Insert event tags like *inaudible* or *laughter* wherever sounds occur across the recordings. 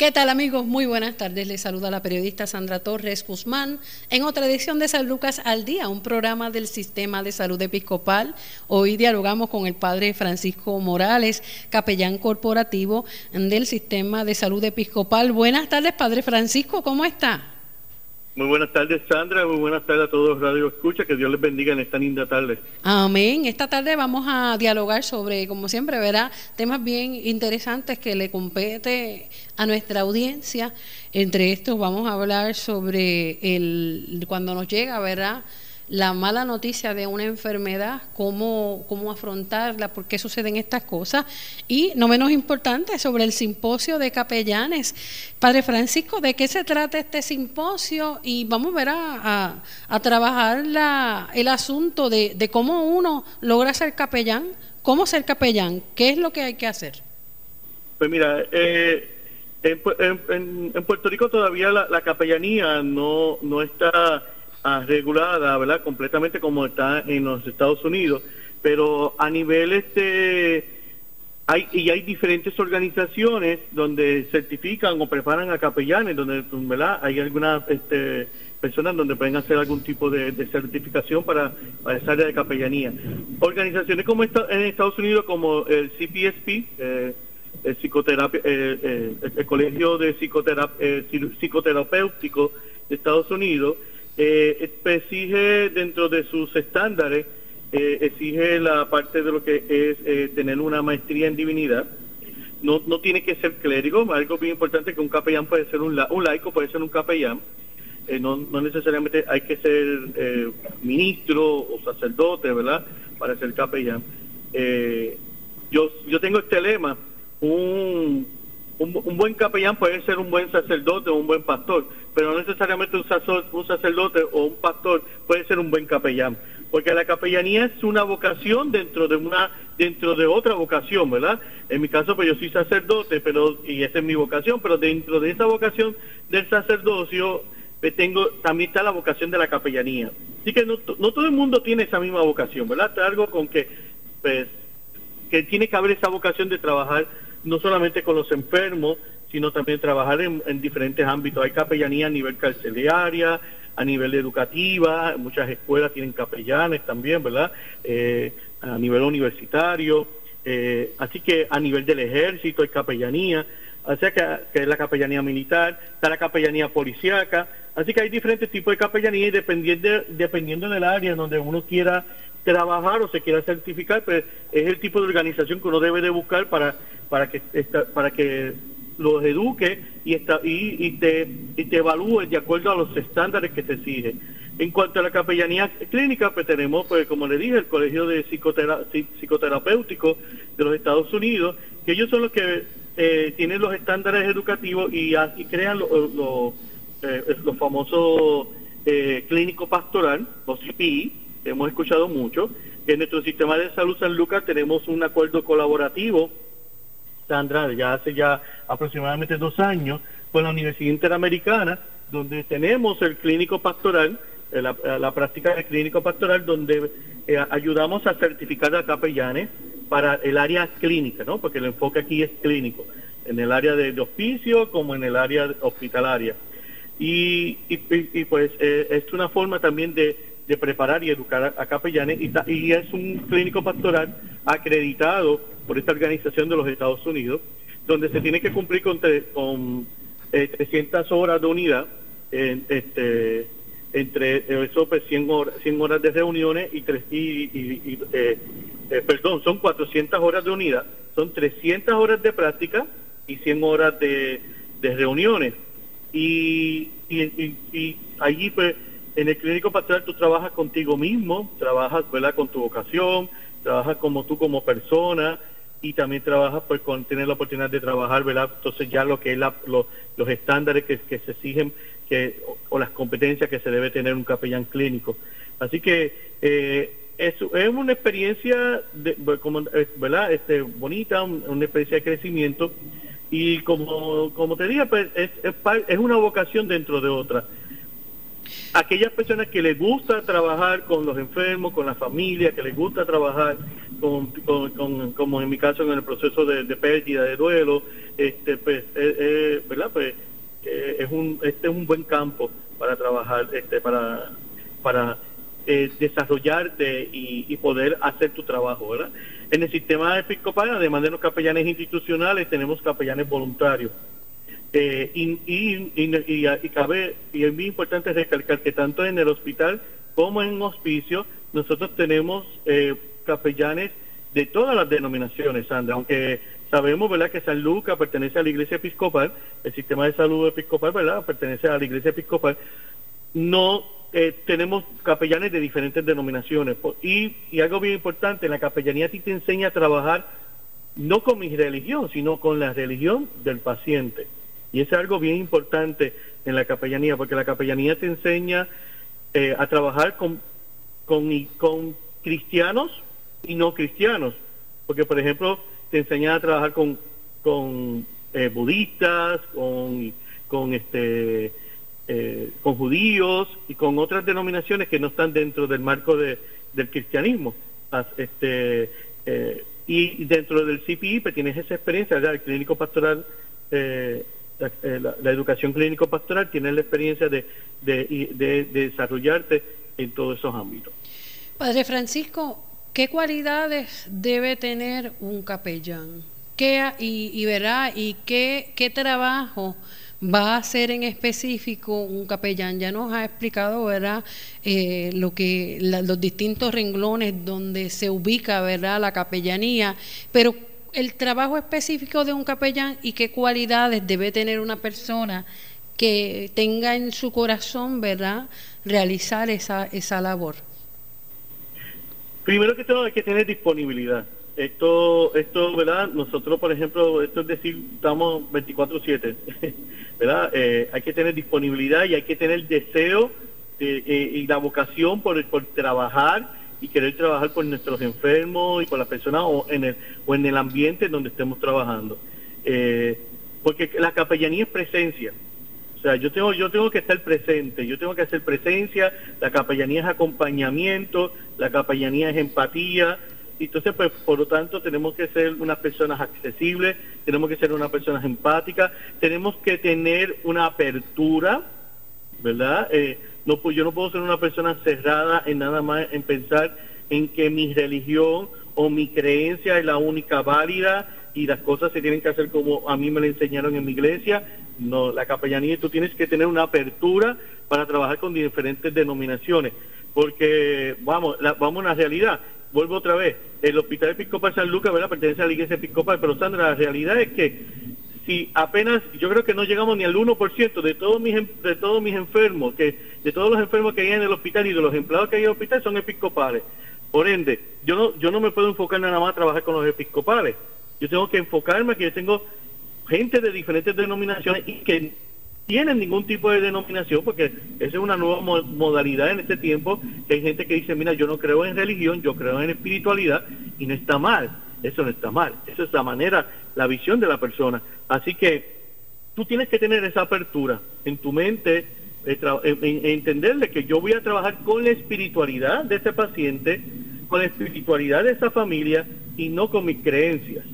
¿Qué tal amigos? Muy buenas tardes. Les saluda la periodista Sandra Torres Guzmán en otra edición de San Lucas al Día, un programa del Sistema de Salud Episcopal. Hoy dialogamos con el padre Francisco Morales, capellán corporativo del Sistema de Salud Episcopal. Buenas tardes, padre Francisco, ¿cómo está? Muy buenas tardes, Sandra. Muy buenas tardes a todos Radio Escucha. Que Dios les bendiga en esta linda tarde. Amén. Esta tarde vamos a dialogar sobre, como siempre, verá, temas bien interesantes que le compete a nuestra audiencia. Entre estos vamos a hablar sobre el cuando nos llega, ¿verdad? La mala noticia de una enfermedad, cómo, cómo afrontarla, por qué suceden estas cosas. Y no menos importante, sobre el simposio de capellanes. Padre Francisco, ¿de qué se trata este simposio? Y vamos a ver a, a, trabajar la, el asunto de, de cómo uno logra ser capellán, cómo ser capellán, qué es lo que hay que hacer. Pues mira, eh, en, en, Puerto Rico todavía la, la capellanía no, no está regulada, ¿verdad? Completamente como está en los Estados Unidos, pero a nivel este hay y hay diferentes organizaciones donde certifican o preparan a capellanes, donde ¿verdad? hay algunas este, personas donde pueden hacer algún tipo de, certificación para, esa área de capellanía. Organizaciones como esta, en Estados Unidos como el CPSP, eh, el, psicoterapia, eh, eh, el Colegio de Psicoterapéutico de Estados Unidos, eh, exige dentro de sus estándares, eh, exige la parte de lo que es eh, tener una maestría en divinidad. No, no tiene que ser clérigo, algo bien importante que un capellán puede ser un, un laico, puede ser un capellán. Eh, no, no, necesariamente hay que ser ministro o sacerdote, ¿verdad? Para ser capellán. yo, yo tengo este lema, un un, buen capellán puede ser un buen sacerdote o un buen pastor, pero no necesariamente un, un sacerdote o un pastor puede ser un buen capellán, porque la capellanía es una vocación dentro de una dentro de otra vocación, ¿verdad? En mi caso, pues yo soy sacerdote, pero y esa es mi vocación, pero dentro de esa vocación del sacerdocio pues, tengo también está la vocación de la capellanía. Así que no, no todo el mundo tiene esa misma vocación, ¿verdad? Está algo con que pues que tiene que haber esa vocación de trabajar no solamente con los enfermos, sino también trabajar en, diferentes ámbitos. Hay capellanía a nivel carcelaria, a nivel educativa, muchas escuelas tienen capellanes también, ¿verdad? Eh, a nivel universitario, eh, así que a nivel del ejército hay capellanía, o sea que, que, es la capellanía militar, está la capellanía policíaca, así que hay diferentes tipos de capellanía y dependiendo, dependiendo del área donde uno quiera trabajar o se quiera certificar, pues es el tipo de organización que uno debe de buscar para, para que para que los eduque y, esta, y, te, y te evalúe de acuerdo a los estándares que te exigen. En cuanto a la capellanía clínica, pues tenemos, pues como le dije, el Colegio de Psicoterapéutico de los Estados Unidos, que ellos son los que eh, tienen los estándares educativos y, y crean los eh, famosos eh, clínico pastoral, los CPI, hemos escuchado mucho, en nuestro sistema de salud San Lucas tenemos un acuerdo colaborativo, Sandra, ya hace ya aproximadamente dos años, con la Universidad Interamericana, donde tenemos el clínico pastoral, eh, la, práctica del clínico pastoral, donde eh, ayudamos a certificar a capellanes para el área clínica, ¿no? Porque el enfoque aquí es clínico, en el área de, hospicio como en el área hospitalaria. Y, pues eh, es una forma también de de preparar y educar a, capellanes y, es un clínico pastoral acreditado por esta organización de los Estados Unidos, donde se tiene que cumplir con, con 300 eh, horas de unidad, este, entre eso 100 pues, horas, 100 horas de reuniones y, tres, y, eh, eh, perdón, son 400 horas de unidad, son 300 horas de práctica y 100 horas de, de reuniones. Y, y, allí pues en el clínico pastoral tú trabajas contigo mismo, trabajas ¿verdad? con tu vocación, trabajas como tú como persona y también trabajas pues con tener la oportunidad de trabajar, ¿verdad? Entonces ya lo que es los estándares que, se exigen que, o, las competencias que se debe tener un capellán clínico. Así que eh, es, una experiencia, de, como, eh, ¿verdad? Este, bonita, una experiencia de crecimiento y como, como te dije, pues es, es, es una vocación dentro de otra. Aquellas personas que les gusta trabajar con los enfermos, con la familia, que les gusta trabajar con, como en mi caso en el proceso de, pérdida, de duelo, este, pues, eh, eh, ¿verdad? Pues eh, es un, este es un buen campo para trabajar, este, para, para desarrollarte y, y, poder hacer tu trabajo, ¿verdad? En el sistema episcopal, además de los capellanes institucionales, tenemos capellanes voluntarios. Eh, y, y, y, cabe, y es muy importante recalcar que tanto en el hospital como en hospicio, nosotros tenemos eh, capellanes de todas las denominaciones, Sandra, aunque sabemos verdad que San Lucas pertenece a la iglesia episcopal, el sistema de salud episcopal verdad pertenece a la iglesia episcopal, no eh, tenemos capellanes de diferentes denominaciones. Y, y algo bien importante, la capellanía a ti te enseña a trabajar no con mi religión, sino con la religión del paciente. Y es algo bien importante en la capellanía, porque la capellanía te enseña eh, a trabajar con, con, cristianos y no cristianos. Porque, por ejemplo, te enseña a trabajar con, con eh, budistas, con, con, este, eh, con judíos y con otras denominaciones que no están dentro del marco de, del cristianismo. Este, y dentro del CPI pues, tienes esa experiencia, el clínico pastoral eh, la, educación clínico-pastoral tiene la experiencia de, de, desarrollarte en todos esos ámbitos. Padre Francisco, ¿qué cualidades debe tener un capellán? ¿Qué, y, verá, y qué, qué trabajo va a hacer en específico un capellán. Ya nos ha explicado, ¿verdad?, eh, lo que los distintos renglones donde se ubica, ¿verdad?, la capellanía, pero el trabajo específico de un capellán y qué cualidades debe tener una persona que tenga en su corazón, ¿verdad?, realizar esa, esa labor. Primero que todo hay que tener disponibilidad. Esto, esto, ¿verdad? Nosotros, por ejemplo, esto es decir, estamos 24/7, *laughs* ¿verdad? Eh, hay que tener disponibilidad y hay que tener deseo eh, y la vocación por, por trabajar y querer trabajar por nuestros enfermos y por las personas o en el, o en el ambiente en donde estemos trabajando. Eh, porque la capellanía es presencia. O sea, yo tengo, yo tengo que estar presente, yo tengo que hacer presencia, la capellanía es acompañamiento, la capellanía es empatía, entonces, pues, por lo tanto, tenemos que ser unas personas accesibles, tenemos que ser unas personas empáticas, tenemos que tener una apertura, ¿verdad? Eh, no, yo no puedo ser una persona cerrada en nada más en pensar en que mi religión o mi creencia es la única válida y las cosas se tienen que hacer como a mí me lo enseñaron en mi iglesia. No, la capellanía tú tienes que tener una apertura para trabajar con diferentes denominaciones, porque vamos, vamos a la realidad. Vuelvo otra vez, el Hospital Episcopal San Lucas, ¿verdad? Pertenece a la Iglesia Episcopal, pero Sandra, la realidad es que si apenas, yo creo que no llegamos ni al 1% de todos mis de todos mis enfermos, que de todos los enfermos que hay en el hospital y de los empleados que hay en el hospital son episcopales. Por ende, yo no yo no me puedo enfocar nada más a trabajar con los episcopales. Yo tengo que enfocarme que yo tengo gente de diferentes denominaciones y que tienen ningún tipo de denominación, porque esa es una nueva modalidad en este tiempo, que hay gente que dice, mira, yo no creo en religión, yo creo en espiritualidad, y no está mal eso no está mal. Esa es la manera, la visión de la persona. Así que tú tienes que tener esa apertura en tu mente, eh, entenderle que yo voy a trabajar con la espiritualidad de ese paciente, con la espiritualidad de esa familia y no con mis creencias.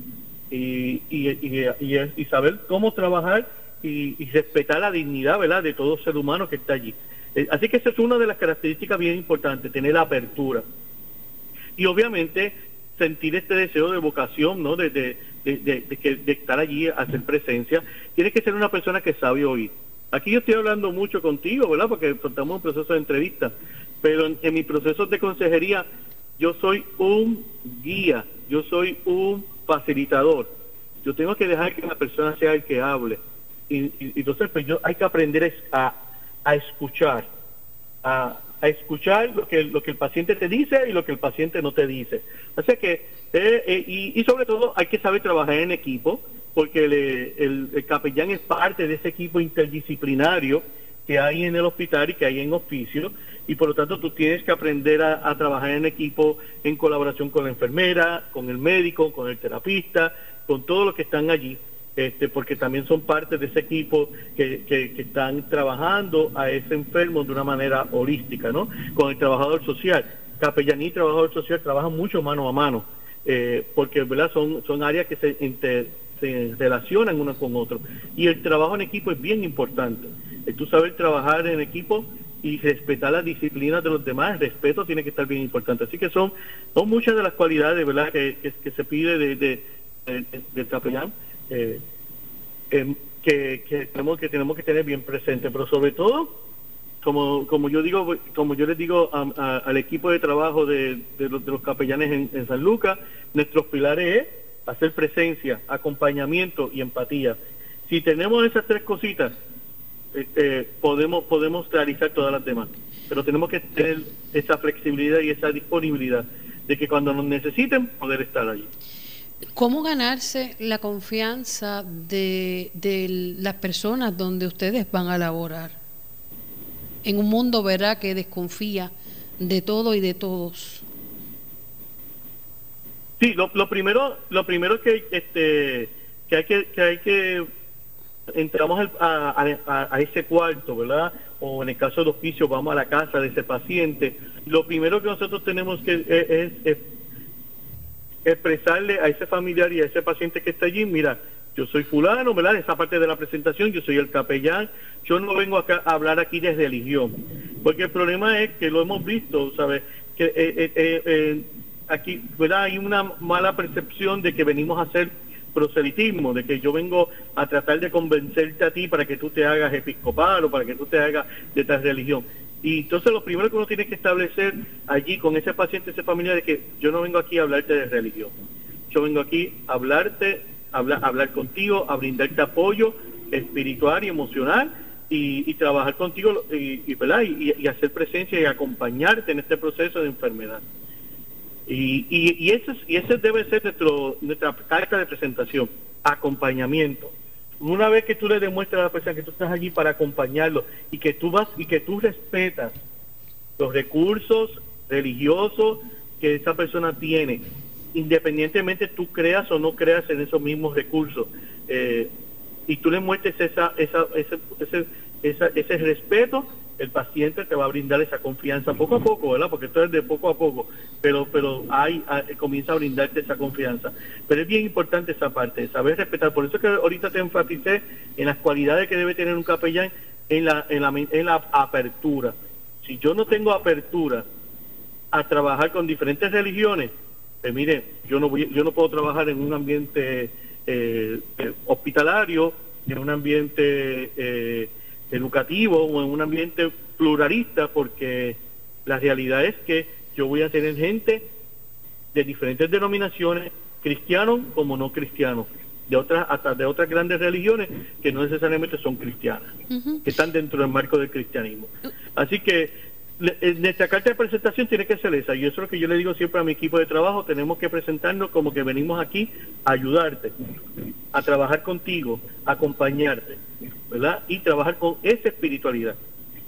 Y, y, saber cómo trabajar y, respetar la dignidad de todo ser humano que está allí. Eh, así que esa es una de las características bien importantes, tener apertura. Y obviamente sentir este deseo de vocación, ¿no? De, de, de, estar allí, hacer presencia. Tienes que ser una persona que sabe oír. Aquí yo estoy hablando mucho contigo, ¿verdad? Porque estamos un proceso de entrevista. Pero en, en mis procesos de consejería, yo soy un guía, yo soy un facilitador. Yo tengo que dejar que la persona sea el que hable. Y, entonces, pues yo hay que aprender a, a escuchar, a, a escuchar lo que, lo que el paciente te dice y lo que el paciente no te dice. Sea que, eh, eh, y, sobre todo hay que saber trabajar en equipo, porque el, capellán es parte de ese equipo interdisciplinario que hay en el hospital y que hay en hospicio, y por lo tanto tú tienes que aprender a, a trabajar en equipo en colaboración con la enfermera, con el médico, con el terapista, con todos los que están allí. Este, porque también son parte de ese equipo que, que, están trabajando a ese enfermo de una manera holística, ¿no? Con el trabajador social. Capellaní y trabajador social trabajan mucho mano a mano, eh, porque ¿verdad? Son, son áreas que se, se relacionan uno con otro. Y el trabajo en equipo es bien importante. Tú saber trabajar en equipo y respetar las disciplinas de los demás, el respeto tiene que estar bien importante. Así que son, son muchas de las cualidades ¿verdad? Que, que, se pide de, de, del capellán eh, em, que, que, tenemos, que tenemos que tener bien presente, pero sobre todo, como, como yo digo, como yo les digo al equipo de trabajo de, los, de los capellanes en, en San Lucas, nuestros pilares es hacer presencia, acompañamiento y empatía. Si tenemos esas tres cositas, eh, eh, podemos podemos realizar todas las demás. Pero tenemos que tener esa flexibilidad y esa disponibilidad de que cuando nos necesiten poder estar allí. ¿Cómo ganarse la confianza de, de las personas donde ustedes van a laborar? En un mundo, ¿verdad?, que desconfía de todo y de todos. Sí, lo, lo primero, lo primero que, este, que hay que, que hay que entramos a, ese cuarto, ¿verdad? O en el caso de hospicio vamos a la casa de ese paciente. Lo primero que nosotros tenemos que e, es, expresarle a ese familiar y a ese paciente que está allí, mira, yo soy fulano, ¿verdad? Esa parte de la presentación, yo soy el capellán, yo no vengo acá a hablar aquí de religión, porque el problema es que lo hemos visto, ¿sabes? Que eh, eh, eh, aquí, ¿verdad? Hay una mala percepción de que venimos a hacer proselitismo, de que yo vengo a tratar de convencerte a ti para que tú te hagas episcopal o para que tú te hagas de tal religión. Y entonces lo primero que uno tiene que establecer allí con ese paciente, ese familiar, es que yo no vengo aquí a hablarte de religión. Yo vengo aquí a hablarte, a hablar, contigo, a brindarte apoyo espiritual y emocional y, trabajar contigo y, y, y hacer presencia y acompañarte en este proceso de enfermedad. Y, y, y, ese, y ese debe ser nuestro, nuestra carta de presentación, acompañamiento. Una vez que tú le demuestras a la persona que tú estás allí para acompañarlo y que tú vas y que tú respetas los recursos religiosos que esa persona tiene, independientemente tú creas o no creas en esos mismos recursos, eh, y tú le muestres esa, esa, ese, ese, ese respeto, el paciente te va a brindar esa confianza poco a poco, ¿verdad? Porque esto es de poco a poco, pero pero hay, comienza a brindarte esa confianza. Pero es bien importante esa parte, saber respetar. Por eso que ahorita te enfaticé en las cualidades que debe tener un capellán en la, en la, en la apertura. Si yo no tengo apertura a trabajar con diferentes religiones, pues mire, yo no voy, yo no puedo trabajar en un ambiente eh, eh, hospitalario, en un ambiente eh, educativo o en un ambiente pluralista porque la realidad es que yo voy a tener gente de diferentes denominaciones, cristianos como no cristianos, de otras hasta de otras grandes religiones que no necesariamente son cristianas, que están dentro del marco del cristianismo. Así que nuestra carta de presentación tiene que ser esa, y eso es lo que yo le digo siempre a mi equipo de trabajo, tenemos que presentarnos como que venimos aquí a ayudarte, a trabajar contigo, a acompañarte, ¿verdad? Y trabajar con esa espiritualidad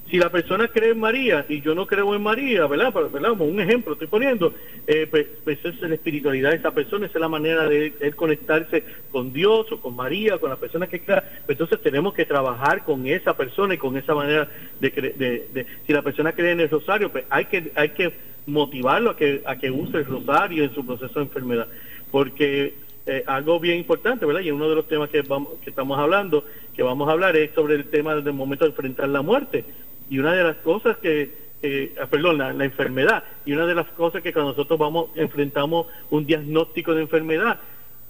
si la persona cree en María y yo no creo en María, ¿verdad? ¿verdad? Como un ejemplo estoy poniendo, eh, pues, pues es la espiritualidad de esa persona, esa es la manera de él conectarse con Dios o con María, con la persona que crea. Pues entonces tenemos que trabajar con esa persona y con esa manera de, de, si la persona cree en el rosario, pues hay que hay que motivarlo a que a que use el rosario en su proceso de enfermedad, porque eh, algo bien importante, ¿verdad? Y uno de los temas que vamos que estamos hablando, que vamos a hablar es sobre el tema del momento de enfrentar la muerte y una de las cosas que, ah, perdón, la, enfermedad, y una de las cosas que cuando nosotros vamos, enfrentamos un diagnóstico de enfermedad,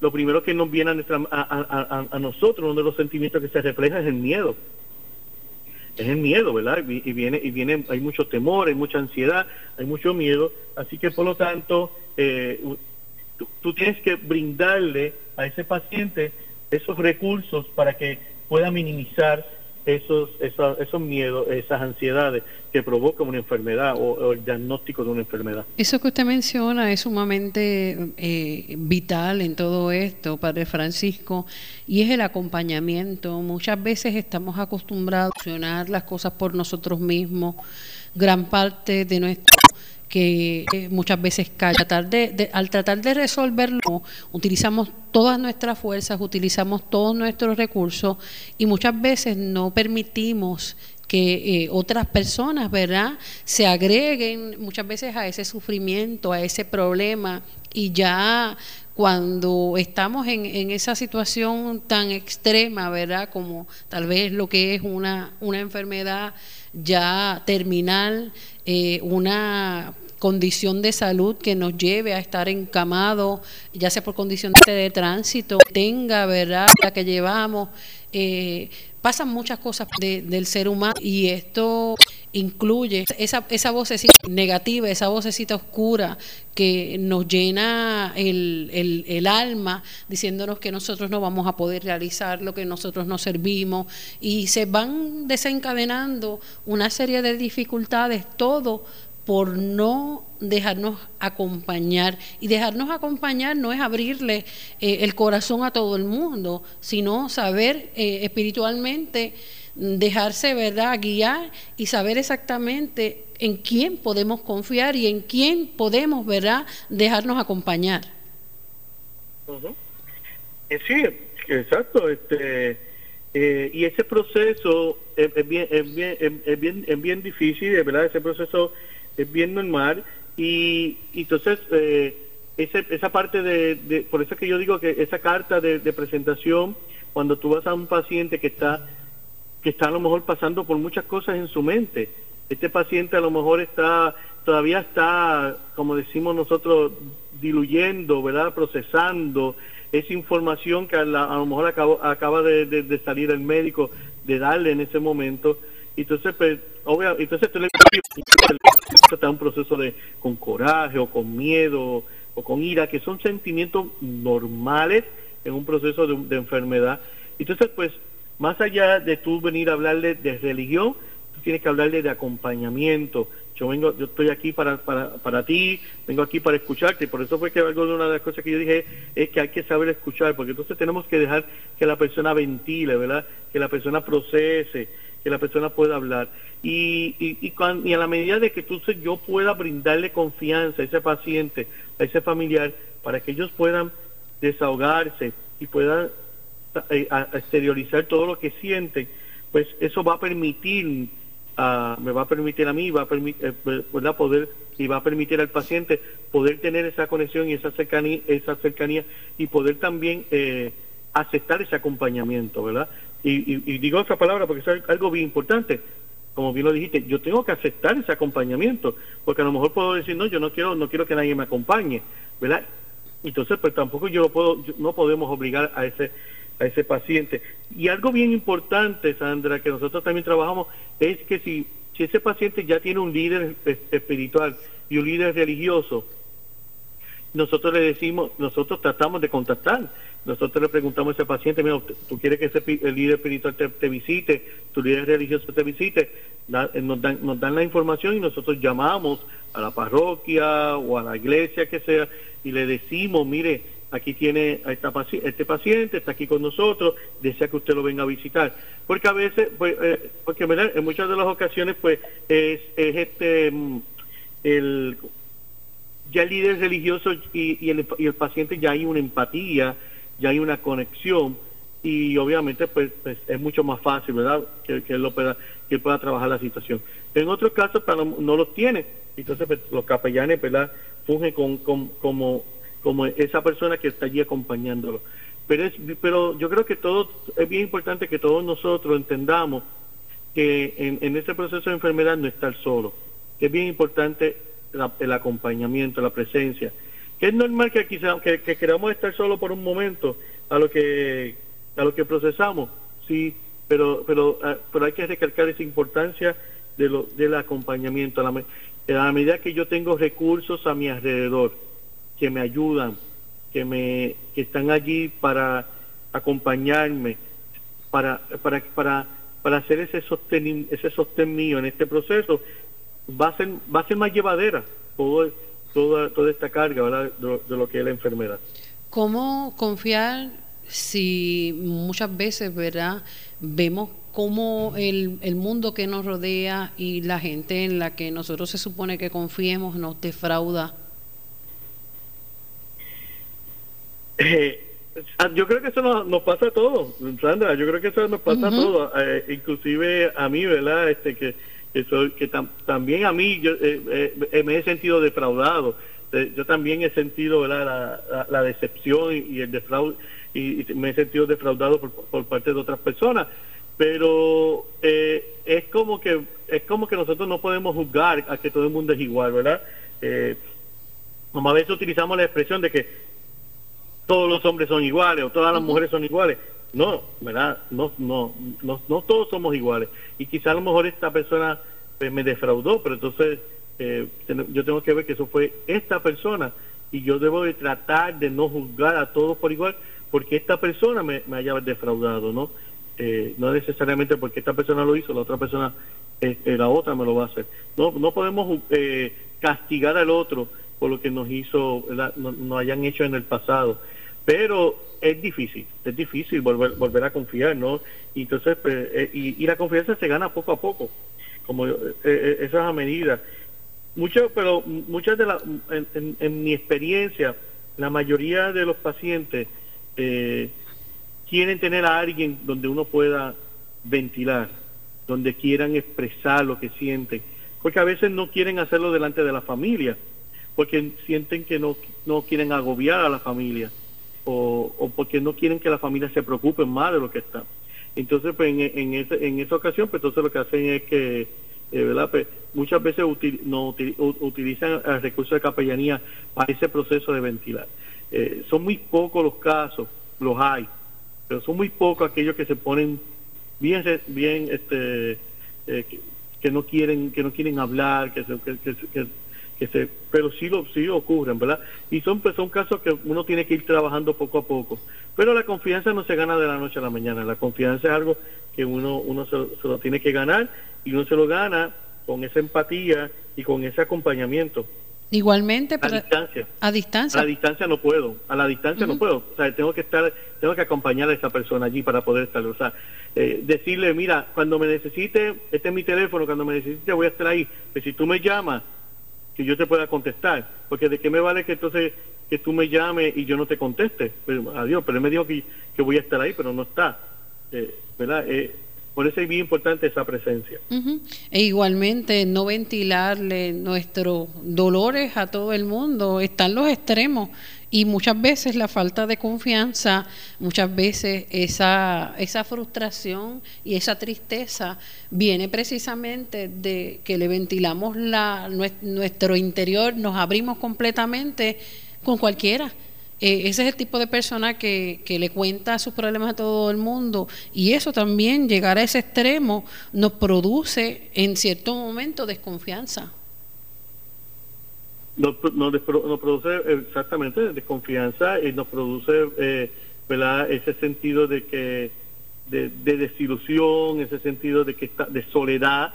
lo primero que nos viene a, nuestra, a, nosotros, uno de los sentimientos que se refleja es el miedo. Es el miedo, ¿verdad? Y, viene, y viene, hay mucho temor, hay mucha ansiedad, hay mucho miedo. Así que por lo tanto, eh, tú tienes que brindarle a ese paciente esos recursos para que pueda minimizar esos, esos, miedos, esas ansiedades que provocan una enfermedad o, el diagnóstico de una enfermedad. Eso que usted menciona es sumamente eh, vital en todo esto, Padre Francisco, y es el acompañamiento. Muchas veces estamos acostumbrados a solucionar las cosas por nosotros mismos. Gran parte de nuestro que muchas veces cae. Al tratar de resolverlo, utilizamos todas nuestras fuerzas, utilizamos todos nuestros recursos y muchas veces no permitimos que eh, otras personas, ¿verdad?, se agreguen muchas veces a ese sufrimiento, a ese problema y ya cuando estamos en, en, esa situación tan extrema, ¿verdad? Como tal vez lo que es una, una enfermedad ya terminal, eh, una condición de salud que nos lleve a estar encamado, ya sea por condición de tránsito, tenga, ¿verdad?, la que llevamos. Eh, pasan muchas cosas del ser humano y esto incluye esa, esa vocecita negativa, esa vocecita oscura que nos llena el, el, alma diciéndonos que nosotros no vamos a poder realizar lo que nosotros nos servimos y se van desencadenando una serie de dificultades, todo por no dejarnos acompañar. Y dejarnos acompañar no es abrirle eh, el corazón a todo el mundo, sino saber eh, espiritualmente dejarse verdad guiar y saber exactamente en quién podemos confiar y en quién podemos verdad dejarnos acompañar. Eh, sí exacto este y ese proceso es, bien es bien es bien es bien difícil de verdad ese proceso es bien normal y, entonces eh, esa parte de, por eso es que yo digo que esa carta de, presentación cuando tú vas a un paciente que está que está a lo mejor pasando por muchas cosas en su mente. Este paciente a lo mejor está todavía está como decimos nosotros diluyendo verdad procesando esa información que a, lo mejor acaba de, salir el médico de darle en ese momento. Entonces pues obvio, entonces tú le está un proceso de con coraje o con miedo o con ira, que son sentimientos normales en un proceso de, enfermedad. Entonces, pues, más allá de tú venir a hablarle de religión, tú tienes que hablarle de acompañamiento. Yo vengo, yo estoy aquí para, para, para ti, vengo aquí para escucharte. Por eso fue que algo de una de las cosas que yo dije es que hay que saber escuchar, porque entonces tenemos que dejar que la persona ventile, ¿verdad? Que la persona procese que la persona pueda hablar. Y, y, y, a la medida de que tú, yo pueda brindarle confianza a ese paciente, a ese familiar, para que ellos puedan desahogarse y puedan eh, exteriorizar todo lo que sienten, pues eso va a permitir, uh, me va a permitir a mí, va a permitir, eh, poder y va a permitir al paciente poder tener esa conexión y esa cercanía, esa cercanía y poder también eh, aceptar ese acompañamiento, ¿verdad? Y, digo esa palabra porque es algo bien importante. Como bien lo dijiste, yo tengo que aceptar ese acompañamiento, porque a lo mejor puedo decir, no, yo no quiero, no quiero que nadie me acompañe, ¿verdad? Entonces, pues tampoco yo puedo, no podemos obligar a ese, a ese paciente. Y algo bien importante, Sandra, que nosotros también trabajamos, es que si, si ese paciente ya tiene un líder espiritual y un líder religioso, nosotros le decimos, nosotros tratamos de contactar nosotros le preguntamos a ese paciente, mira, tú quieres que ese, el líder espiritual te, visite, tu líder religioso te visite, eh, nos, dan, nos dan la información y nosotros llamamos a la parroquia o a la iglesia que sea y le decimos, mire, aquí tiene a esta, este paciente, está aquí con nosotros, desea que usted lo venga a visitar. Porque a veces, pues, eh, porque en muchas de las ocasiones, pues, es, es este, mm, el, ya el líder religioso y, el, y el paciente ya hay una empatía, ya hay una conexión y obviamente pues, es mucho más fácil, ¿verdad? Que, que él lo pueda, que pueda trabajar la situación. En otros casos no, no los tiene, entonces pues, los capellanes, ¿verdad? Fungen con, como, como esa persona que está allí acompañándolo. Pero, es, pero yo creo que todo, es bien importante que todos nosotros entendamos que en, ese proceso de enfermedad no estar solo, que es bien importante el acompañamiento, la presencia, es normal que, quizá, que, queramos estar solo por un momento a lo que a lo que procesamos sí pero pero ah, pero hay que recalcar esa importancia de lo del acompañamiento a a la medida que yo tengo recursos a mi alrededor que me ayudan que me que están allí para acompañarme para para para para hacer ese sostén ese sostén mío en este proceso va a ser va a ser más llevadera todo toda, toda esta carga De, lo que es la enfermedad. ¿Cómo confiar si muchas veces, verdad, vemos cómo el, el mundo que nos rodea y la gente en la que nosotros se supone que confiemos nos defrauda. Eh, yo creo que eso nos, pasa a todos, Sandra, yo creo que eso nos pasa a todos, eh, inclusive a mí, ¿verdad? Este que que, que también a mí yo eh, eh, me he sentido defraudado. yo también he sentido ¿verdad? La, la, decepción y, el defraude y, me he sentido defraudado por, por parte de otras personas pero eh, es como que es como que nosotros no podemos juzgar a que todo el mundo es igual verdad como a veces utilizamos la expresión de que todos los hombres son iguales o todas las mujeres son iguales no, ¿verdad? No, no, no, no todos somos iguales. Y quizá a lo mejor esta persona pues, me defraudó, pero entonces eh, yo tengo que ver que eso fue esta persona y yo debo de tratar de no juzgar a todos por igual porque esta persona me, haya defraudado, ¿no? Eh, no necesariamente porque esta persona lo hizo, la otra persona, eh, la otra me lo va a hacer. No, no podemos castigar al otro por lo que nos hizo, no, nos hayan hecho en el pasado. Pero es difícil, es difícil volver, volver a confiar, ¿no? Y entonces, pues, eh, y, la confianza se gana poco a poco, como eh, eh, esa es a medida. Pero muchas de las, en, mi experiencia, la mayoría de los pacientes quieren tener a alguien donde uno pueda ventilar, donde quieran expresar lo que sienten, porque a veces no quieren hacerlo delante de la familia, porque sienten que no, no quieren agobiar a la familia o, porque no quieren que la familia se preocupe más de lo que está. Entonces, pues en, en, en esa ocasión, pues entonces lo que hacen es que, eh, ¿verdad? Pues, muchas veces no, utilizan el recurso de capellanía para ese proceso de ventilar. Eh, son muy pocos los casos, los hay, pero son muy pocos aquellos que se ponen bien, bien, este, eh, que, no quieren, que no quieren hablar, que, que que se, pero sí, lo, sí ocurren, ¿verdad? Y son, pues, son casos que uno tiene que ir trabajando poco a poco. Pero la confianza no se gana de la noche a la mañana, la confianza es algo que uno, uno se, lo tiene que ganar y uno se lo gana con esa empatía y con ese acompañamiento. Igualmente, a distancia. A distancia. A la distancia no puedo. A la distancia no puedo. O sea, tengo que estar, tengo que acompañar a esa persona allí para poder estar. O sea, eh, decirle, mira, cuando me necesite, este es mi teléfono, cuando me necesite voy a estar ahí. Pero pues si tú me llamas, que yo te pueda contestar, porque de qué me vale que entonces que tú me llames y yo no te conteste, pero, adiós, pero él me dijo que, que voy a estar ahí, pero no está, eh, ¿verdad? Eh, por eso es bien importante esa presencia. E igualmente no ventilarle nuestros dolores a todo el mundo, están los extremos y muchas veces la falta de confianza, muchas veces esa, esa frustración y esa tristeza viene precisamente de que le ventilamos la, nuestro interior, nos abrimos completamente con cualquiera eh, ese es el tipo de persona que, que, le cuenta sus problemas a todo el mundo y eso también, llegar a ese extremo, nos produce en cierto momento desconfianza. Nos, nos, produce exactamente desconfianza y nos produce eh, ese sentido de que de, desilusión, ese sentido de que está, de soledad,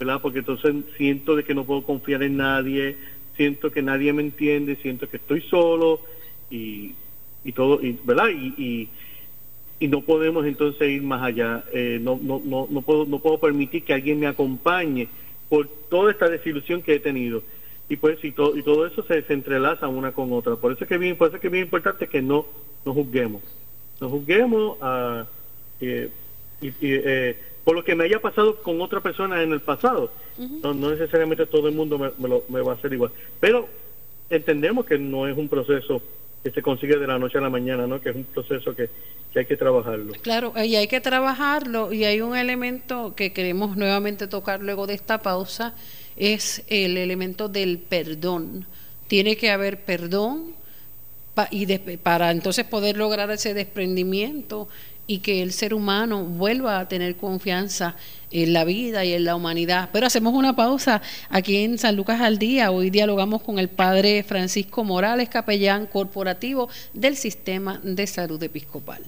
¿verdad? porque entonces siento de que no puedo confiar en nadie, siento que nadie me entiende, siento que estoy solo y, y todo, y, ¿verdad? Y, y, no podemos entonces ir más allá. Eh, no, no, no, no, puedo, no puedo permitir que alguien me acompañe por toda esta desilusión que he tenido. Y pues y todo, y todo eso se, entrelaza una con otra. Por eso es que bien, por eso es que es bien importante que no nos juzguemos. Nos juzguemos a, eh, y, eh, por lo que me haya pasado con otra persona en el pasado. no, no, necesariamente todo el mundo me, me, lo, me va a hacer igual. Pero entendemos que no es un proceso que se consigue de la noche a la mañana, ¿no? Que es un proceso que, hay que trabajarlo. Claro, y hay que trabajarlo y hay un elemento que queremos nuevamente tocar luego de esta pausa, es el elemento del perdón. Tiene que haber perdón y para entonces poder lograr ese desprendimiento y que el ser humano vuelva a tener confianza en la vida y en la humanidad. Pero hacemos una pausa aquí en San Lucas al Día. Hoy dialogamos con el padre Francisco Morales, capellán corporativo del Sistema de Salud Episcopal.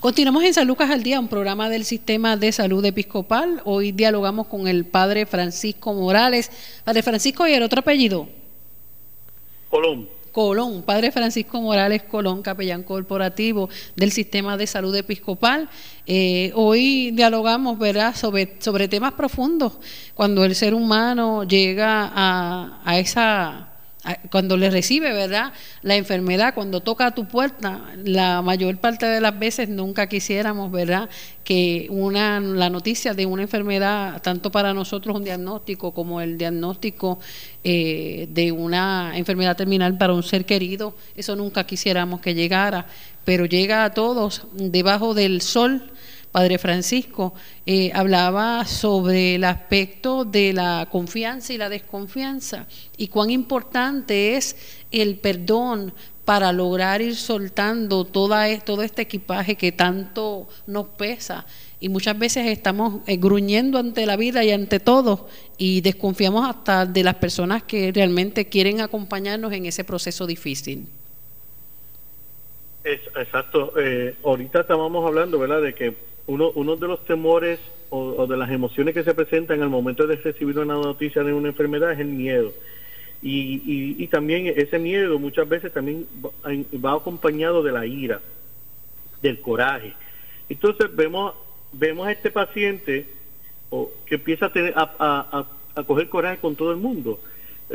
Continuamos en San Lucas al Día, un programa del Sistema de Salud Episcopal. Hoy dialogamos con el padre Francisco Morales. Padre Francisco, ¿y el otro apellido? Colón. Colón, Padre Francisco Morales Colón, capellán corporativo del Sistema de Salud Episcopal. Eh, hoy dialogamos ¿verdad? Sobre, sobre temas profundos, cuando el ser humano llega a, a esa cuando le recibe, ¿verdad? La enfermedad, cuando toca a tu puerta, la mayor parte de las veces nunca quisiéramos, ¿verdad? Que una, la noticia de una enfermedad, tanto para nosotros un diagnóstico como el diagnóstico eh, de una enfermedad terminal para un ser querido, eso nunca quisiéramos que llegara, pero llega a todos debajo del sol Padre Francisco, eh, hablaba sobre el aspecto de la confianza y la desconfianza y cuán importante es el perdón para lograr ir soltando toda, e, todo este equipaje que tanto nos pesa. Y muchas veces estamos eh, gruñendo ante la vida y ante todo y desconfiamos hasta de las personas que realmente quieren acompañarnos en ese proceso difícil. exacto. Eh, ahorita estábamos hablando, de que uno, de los temores o, de las emociones que se presentan al momento de recibir una noticia de una enfermedad es el miedo. Y, también ese miedo muchas veces también va, acompañado de la ira, del coraje. Entonces vemos, vemos a este paciente que empieza a, tener, a, a coger coraje con todo el mundo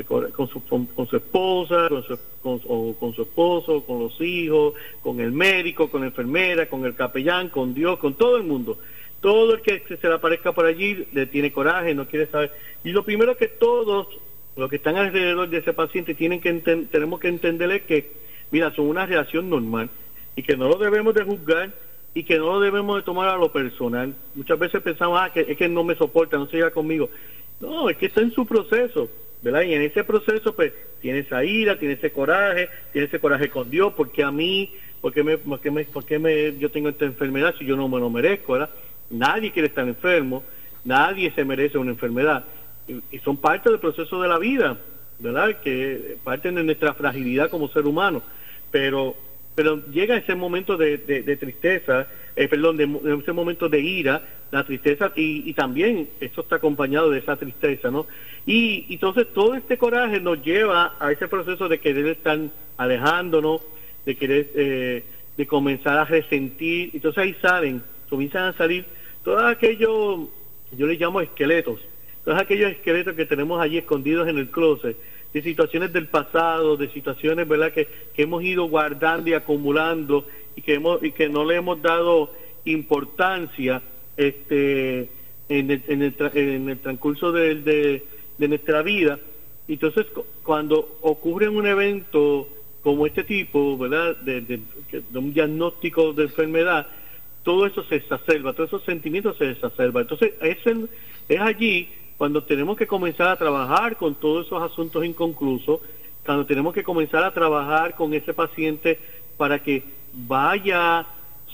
con su, con, su esposa, con su, con, su esposo, con los hijos, con el médico, con la enfermera, con el capellán, con Dios, con todo el mundo. Todo el que se le aparezca por allí le tiene coraje, no quiere saber. Y lo primero que todos los que están alrededor de ese paciente tienen que tenemos que entenderle que, mira, son una reacción normal y que no lo debemos de juzgar y que no lo debemos de tomar a lo personal. Muchas veces pensamos, ah, que es que no me soporta, no se llega conmigo. No, es que está en su proceso Y en ese proceso, pues, tiene esa ira, tiene ese coraje, tiene ese coraje con Dios, porque a mí, porque me, porque me, yo tengo esta enfermedad si yo no me lo merezco, ¿verdad? Nadie quiere estar enfermo, nadie se merece una enfermedad. Y, son parte del proceso de la vida, ¿verdad? Que parten de nuestra fragilidad como ser humano. Pero, pero llega ese momento de, de tristeza, eh, perdón, de, ese momento de ira, la tristeza, y, y, también esto está acompañado de esa tristeza, ¿no? Y, entonces todo este coraje nos lleva a ese proceso de querer estar alejándonos, de querer, eh, de comenzar a resentir, entonces ahí salen, comienzan a salir todos aquellos, yo les llamo esqueletos, todos aquellos esqueletos que tenemos allí escondidos en el closet, de situaciones del pasado, de situaciones, ¿verdad?, que, que hemos ido guardando y acumulando y que, hemos, y que no le hemos dado importancia este, en, el, en, el, en el transcurso de, de, nuestra vida. Entonces, cuando ocurre un evento como este tipo, ¿verdad?, de, un diagnóstico de enfermedad, todo eso se exacerba, todos esos sentimientos se exacerban. Entonces, es, es allí cuando tenemos que comenzar a trabajar con todos esos asuntos inconclusos, cuando tenemos que comenzar a trabajar con ese paciente para que vaya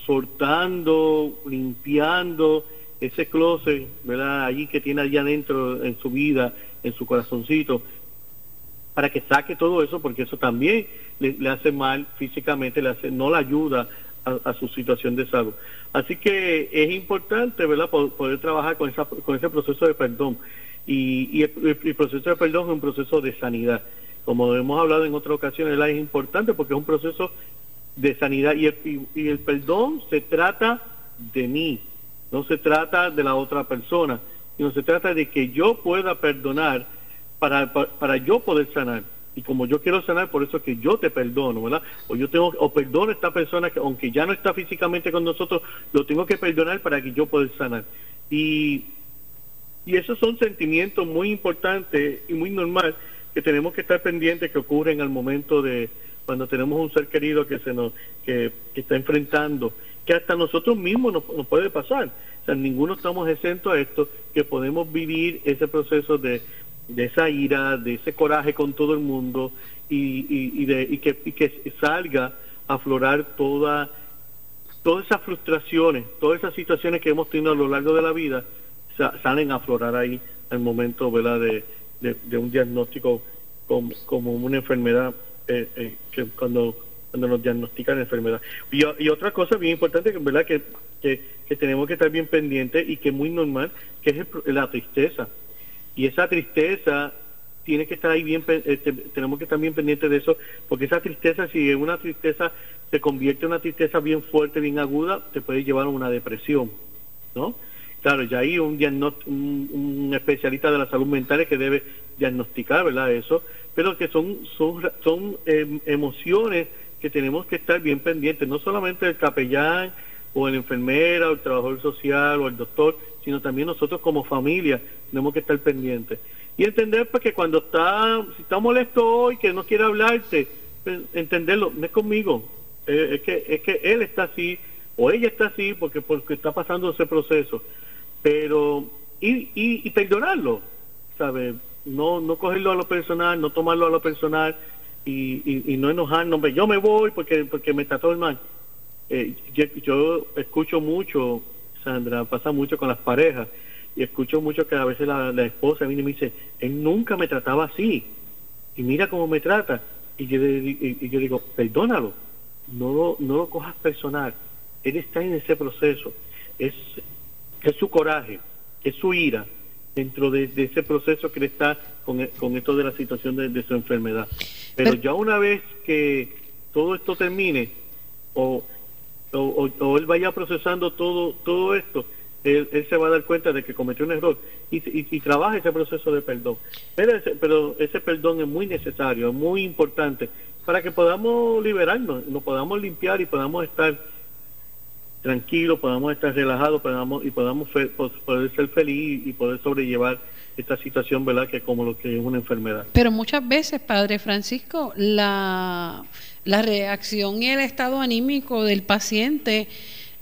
soltando, limpiando ese closet, ¿verdad? Allí que tiene allá adentro en su vida, en su corazoncito, para que saque todo eso, porque eso también le, hace mal físicamente, le hace, no le ayuda a, su situación de salud. Así que es importante, ¿verdad?, poder, trabajar con, esa, con ese proceso de perdón. Y, el, proceso de perdón es un proceso de sanidad. Como hemos hablado en otras ocasiones, es importante porque es un proceso de sanidad y el, y, el perdón se trata de mí, no se trata de la otra persona, sino se trata de que yo pueda perdonar para, para, yo poder sanar. Y como yo quiero sanar, por eso es que yo te perdono, ¿verdad? O yo tengo, o perdono a esta persona que aunque ya no está físicamente con nosotros, lo tengo que perdonar para que yo pueda sanar. Y, y esos son sentimientos muy importantes y muy normal que tenemos que estar pendientes que ocurren al momento de, cuando tenemos un ser querido que se nos que, está enfrentando, que hasta nosotros mismos nos, puede pasar. O sea, ninguno estamos exentos a esto, que podemos vivir ese proceso de, de esa ira, de ese coraje con todo el mundo y, y, de, y, que, y que salga a aflorar toda, todas esas frustraciones, todas esas situaciones que hemos tenido a lo largo de la vida, salen a aflorar ahí al momento ¿verdad? De, de, un diagnóstico como, como una enfermedad eh, eh, que cuando cuando nos diagnostican la enfermedad. Y, otra cosa bien importante, que verdad que, que, tenemos que estar bien pendientes y que es muy normal, que es la tristeza. Y esa tristeza tiene que estar ahí bien, este, tenemos que estar bien pendientes de eso, porque esa tristeza, si una tristeza se convierte en una tristeza bien fuerte, bien aguda, te puede llevar a una depresión, ¿no? Claro, ya hay un, un, especialista de la salud mental que debe diagnosticar, ¿verdad? Eso, pero que son, son, son em, emociones que tenemos que estar bien pendientes, no solamente el capellán o el enfermera o el trabajador social o el doctor, sino también nosotros como familia tenemos que estar pendientes. Y entender pues, que cuando está, si está molesto hoy, que no quiere hablarte, pues, entenderlo, no es conmigo, eh, es, que, es que él está así o ella está así porque, porque está pasando ese proceso. Pero, y, y, perdonarlo, ¿sabes? No, no cogerlo a lo personal, no tomarlo a lo personal y, y, no enojarnos, yo me voy porque, porque me trató el mal. Eh, yo, escucho mucho, Sandra, pasa mucho con las parejas, y escucho mucho que a veces la, esposa viene y me dice, él nunca me trataba así, y mira cómo me trata. Y yo, y, yo digo, perdónalo, no lo, no lo cojas personal, él está en ese proceso, es, es su coraje, es su ira, dentro de, ese proceso que él está con, con esto de la situación de, su enfermedad. Pero, ya una vez que todo esto termine, o, o, él vaya procesando todo, todo esto, él, se va a dar cuenta de que cometió un error y, y, trabaja ese proceso de perdón. Pero ese, pero ese perdón es muy necesario, es muy importante para que podamos liberarnos, nos podamos limpiar y podamos estar tranquilos, podamos estar relajados podamos, y podamos poder ser feliz y poder sobrellevar esta situación, ¿verdad? Que como lo que es una enfermedad. Pero muchas veces, Padre Francisco, la, la reacción y el estado anímico del paciente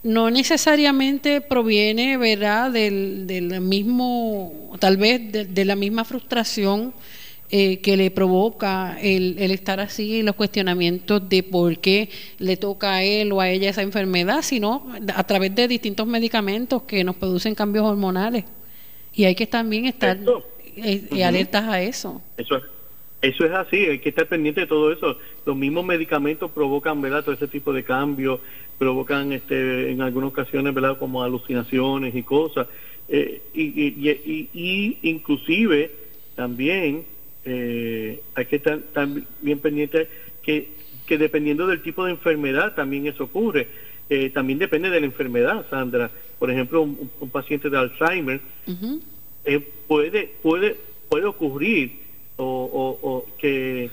no necesariamente proviene, ¿verdad?, del, del mismo, tal vez de, la misma frustración eh, que le provoca el, el, estar así, los cuestionamientos de por qué le toca a él o a ella esa enfermedad, sino a través de distintos medicamentos que nos producen cambios hormonales. Y hay que también estar eh, eh, alertas a eso. Eso es, eso es así, hay que estar pendiente de todo eso. Los mismos medicamentos provocan, ¿verdad? Todo ese tipo de cambios, provocan este, en algunas ocasiones, ¿verdad? Como alucinaciones y cosas. y, y, y inclusive también eh, hay que estar, bien pendiente que, que dependiendo del tipo de enfermedad también eso ocurre. Eh, también depende de la enfermedad, Sandra. Por ejemplo, un, paciente de Alzheimer eh, puede puede puede ocurrir o, o, que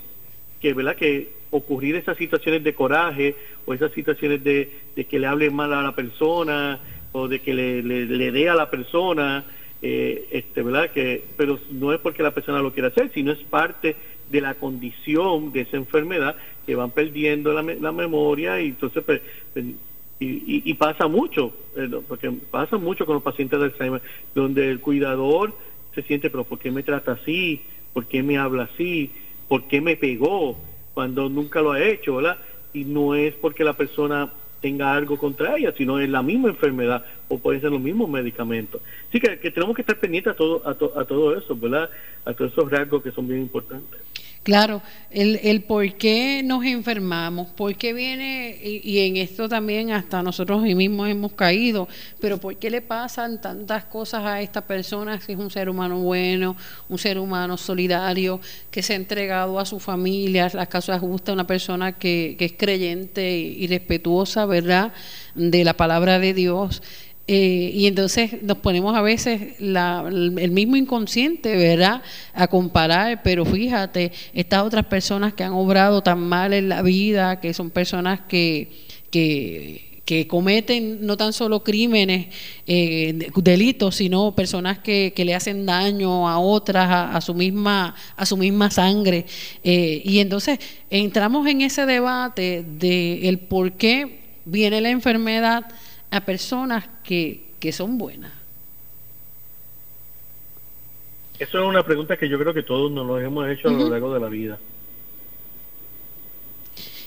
que verdad que ocurrir esas situaciones de coraje o esas situaciones de, de que le hable mal a la persona o de que le, le, le dé a la persona eh, este, ¿verdad? Que, pero no es porque la persona lo quiera hacer, sino es parte de la condición de esa enfermedad que van perdiendo la, la memoria y entonces pues, pues y, pasa mucho, eh, porque pasa mucho con los pacientes de Alzheimer, donde el cuidador se siente, pero ¿por qué me trata así? ¿Por qué me habla así? ¿Por qué me pegó? Cuando nunca lo ha hecho, ¿verdad? Y no es porque la persona tenga algo contra ella, sino es la misma enfermedad o pueden ser los mismos medicamentos. Así que, tenemos que estar pendientes a todo, a, a todo eso, ¿verdad? A todos esos rasgos que son bien importantes. Claro, el, el por qué nos enfermamos, por qué viene, y, en esto también hasta nosotros mismos hemos caído, pero por qué le pasan tantas cosas a esta persona si es un ser humano bueno, un ser humano solidario, que se ha entregado a su familia, las causas justas, una persona que, que es creyente y respetuosa, ¿verdad?, de la palabra de Dios. Eh, y entonces nos ponemos a veces el mismo inconsciente, ¿verdad? A comparar, pero fíjate, estas otras personas que han obrado tan mal en la vida, que son personas que, que, que cometen no tan solo crímenes, eh, delitos, sino personas que, que, le hacen daño a otras, a, su, misma, a su misma sangre. Eh, y entonces entramos en ese debate de el por qué viene la enfermedad a personas que, que son buenas? Eso es una pregunta que yo creo que todos nos lo hemos hecho a lo largo de la vida.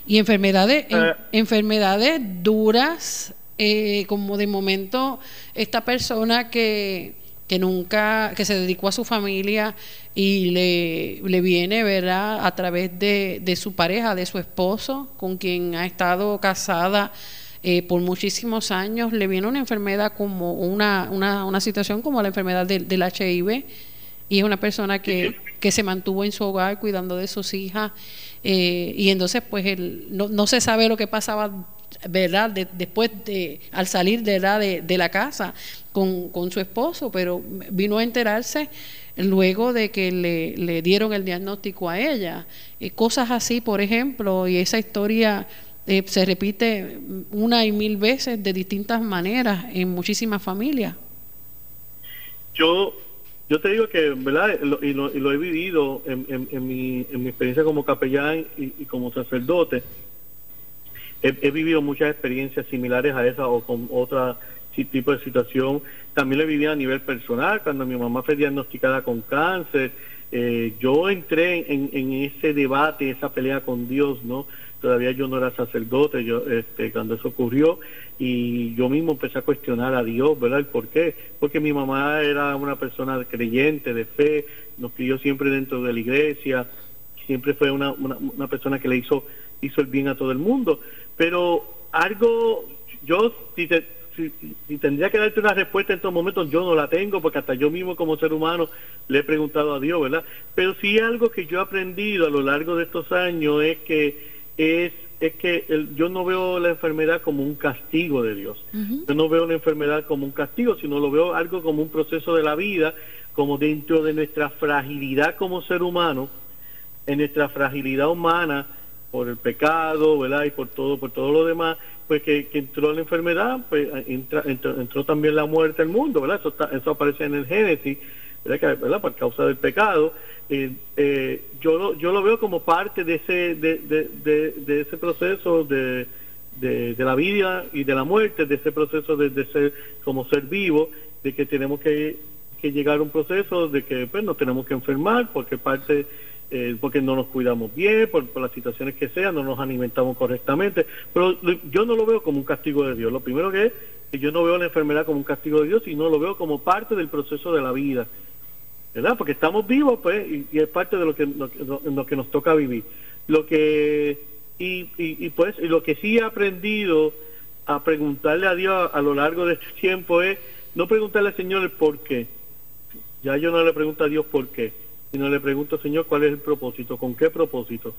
Y enfermedades, eh. enfermedades duras, eh, como de momento esta persona que, que nunca, que se dedicó a su familia y le, le viene, ¿verdad?, a través de, de su pareja, de su esposo, con quien ha estado casada eh, por muchísimos años, le viene una enfermedad como una, una, una situación como la enfermedad del, del HIV y es una persona que, que se mantuvo en su hogar cuidando de sus hijas eh, y entonces pues él, no, no se sabe lo que pasaba verdad después de al salir de, ¿verdad? de, de la casa con, con, su esposo pero vino a enterarse luego de que le, le dieron el diagnóstico a ella. Eh, cosas así por ejemplo y esa historia eh, se repite una y mil veces de distintas maneras en muchísimas familias yo yo te digo que, ¿verdad? y, lo, y, lo, he vivido en, mi, en, mi, experiencia como capellán y, como sacerdote. He, he, vivido muchas experiencias similares a esa o con otra tipo de situación. También lo he vivido a nivel personal, cuando mi mamá fue diagnosticada con cáncer. Eh, yo entré en, en ese debate, esa pelea con Dios, ¿no? Todavía yo no era sacerdote yo este cuando eso ocurrió y yo mismo empecé a cuestionar a Dios verdad el por qué. Porque mi mamá era una persona creyente de fe nos crió siempre dentro de la iglesia siempre fue una, una, una persona que le hizo hizo el bien a todo el mundo. Pero algo yo si te, si, si, tendría que darte una respuesta en estos momentos, yo no la tengo, porque hasta yo mismo como ser humano le he preguntado a Dios, ¿verdad? Pero sí algo que yo he aprendido a lo largo de estos años es que es, es que el, yo no veo la enfermedad como un castigo de Dios. Uh -huh. Yo no veo la enfermedad como un castigo, sino lo veo algo como un proceso de la vida, como dentro de nuestra fragilidad como ser humano, en nuestra fragilidad humana por el pecado, ¿verdad? Y por todo, por todo lo demás, pues que, que entró la enfermedad, pues entra, entró, entró, también la muerte al mundo, ¿verdad? Eso, está, eso aparece en el Génesis, ¿verdad? ¿verdad? Por causa del pecado. Eh, yo, lo, yo lo veo como parte de ese, de, de, de, ese proceso de, la vida y de la muerte, de ese proceso de, ser como ser vivo, de que tenemos que, que llegar a un proceso de que pues, nos tenemos que enfermar porque parte eh, porque no nos cuidamos bien, por, por, las situaciones que sean, no nos alimentamos correctamente. Pero yo no lo veo como un castigo de Dios. Lo primero que es yo no veo la enfermedad como un castigo de Dios, sino lo veo como parte del proceso de la vida. ¿verdad? Porque estamos vivos, pues, y, es parte de lo que, lo, que nos toca vivir. Lo que, y, y, y, pues, lo que sí he aprendido a preguntarle a Dios a, lo largo de este tiempo es no preguntarle al Señor el por qué. Ya yo no le pregunto a Dios por qué, sino le pregunto, Señor, cuál es el propósito, con qué propósito.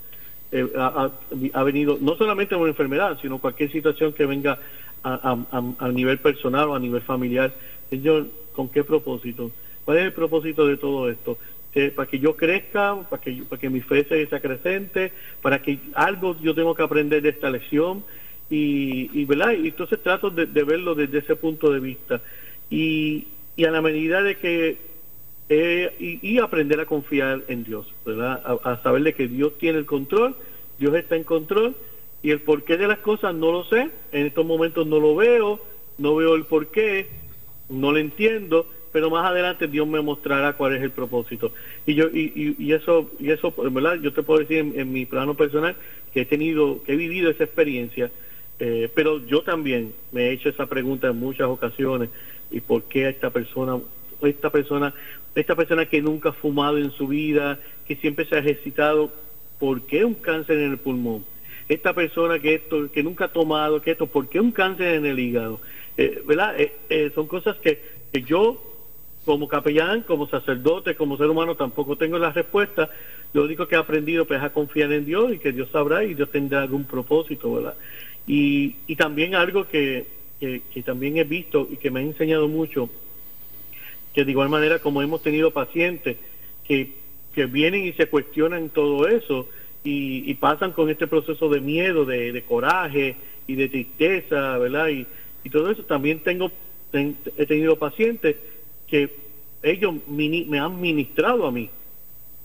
Eh, ha, venido no solamente una enfermedad, sino cualquier situación que venga a, a, nivel personal o a nivel familiar. Señor, ¿con qué propósito? ¿Cuál es el propósito de todo esto? Eh, para que yo crezca, para que, para que mi fe sea acrecente, para que algo yo tengo que aprender de esta lección y, y ¿verdad? Y entonces trato de, de, verlo desde ese punto de vista y, y a la medida de que eh, y, y, aprender a confiar en Dios, ¿verdad? A, a saber de que Dios tiene el control, Dios está en control y el porqué de las cosas no lo sé, en estos momentos no lo veo, no veo el porqué, no lo entiendo, pero más adelante Dios me mostrará cuál es el propósito. Y yo y, y, eso y eso verdad yo te puedo decir en, mi plano personal que he tenido que he vivido esa experiencia, eh, pero yo también me he hecho esa pregunta en muchas ocasiones y por qué esta persona esta persona esta persona que nunca ha fumado en su vida, que siempre se ha ejercitado, ¿por qué un cáncer en el pulmón? Esta persona que esto que nunca ha tomado, que esto, ¿por qué un cáncer en el hígado? Eh, ¿Verdad? Eh, eh, son cosas que, yo como capellán, como sacerdote, como ser humano, tampoco tengo la respuesta. Lo único que he aprendido pues, es a confiar en Dios y que Dios sabrá y Dios tendrá algún propósito, ¿verdad? Y, y también algo que, que, que, también he visto y que me ha enseñado mucho, que de igual manera como hemos tenido pacientes que, que vienen y se cuestionan todo eso y, y pasan con este proceso de miedo, de, coraje y de tristeza, ¿verdad? Y, y todo eso, también tengo, ten, he tenido pacientes que ellos me han ministrado a mí.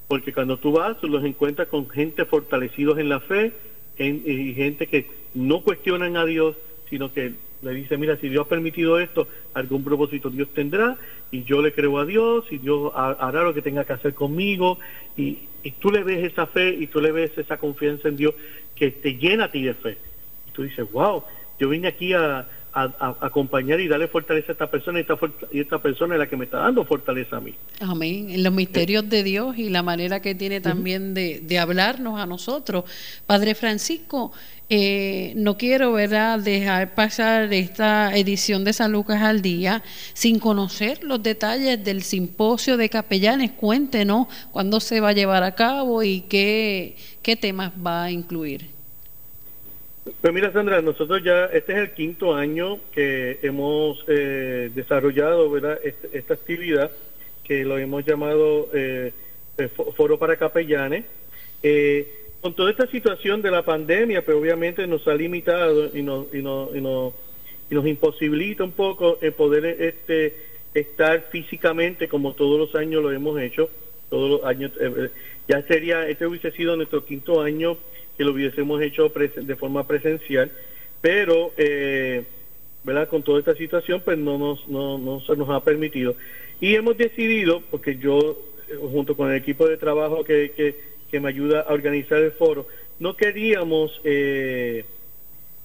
Porque cuando tú vas, los encuentras con gente fortalecidos en la fe en, y gente que no cuestionan a Dios, sino que le dice, mira, si Dios ha permitido esto, algún propósito Dios tendrá, y yo le creo a Dios, y Dios hará lo que tenga que hacer conmigo, y, y tú le ves esa fe, y tú le ves esa confianza en Dios que te llena a ti de fe. Y tú dices, wow, yo vine aquí a, acompañar y darle fortaleza a esta persona y esta, y esta persona es la que me está dando fortaleza a mí. Amén. En los misterios de Dios y la manera que tiene también de, de hablarnos a nosotros. Padre Francisco, eh, no quiero ¿verdad? dejar pasar esta edición de San Lucas al día sin conocer los detalles del simposio de capellanes. Cuéntenos cuándo se va a llevar a cabo y qué, qué temas va a incluir. Pues mira, Sandra, nosotros ya, este es el quinto año que hemos eh, desarrollado ¿verdad? Este, esta actividad que lo hemos llamado eh, Foro para Capellanes. Eh, con toda esta situación de la pandemia, pero pues, obviamente nos ha limitado y nos, y nos, y nos, y nos imposibilita un poco el poder este, estar físicamente como todos los años lo hemos hecho, todos los años, eh, ya sería, este hubiese sido nuestro quinto año que lo hubiésemos hecho de forma presencial, pero, eh, ¿verdad? Con toda esta situación, pues no, nos, no, se nos ha permitido. Y hemos decidido, porque yo, eh, junto con el equipo de trabajo que, me ayuda a organizar el foro, no queríamos eh,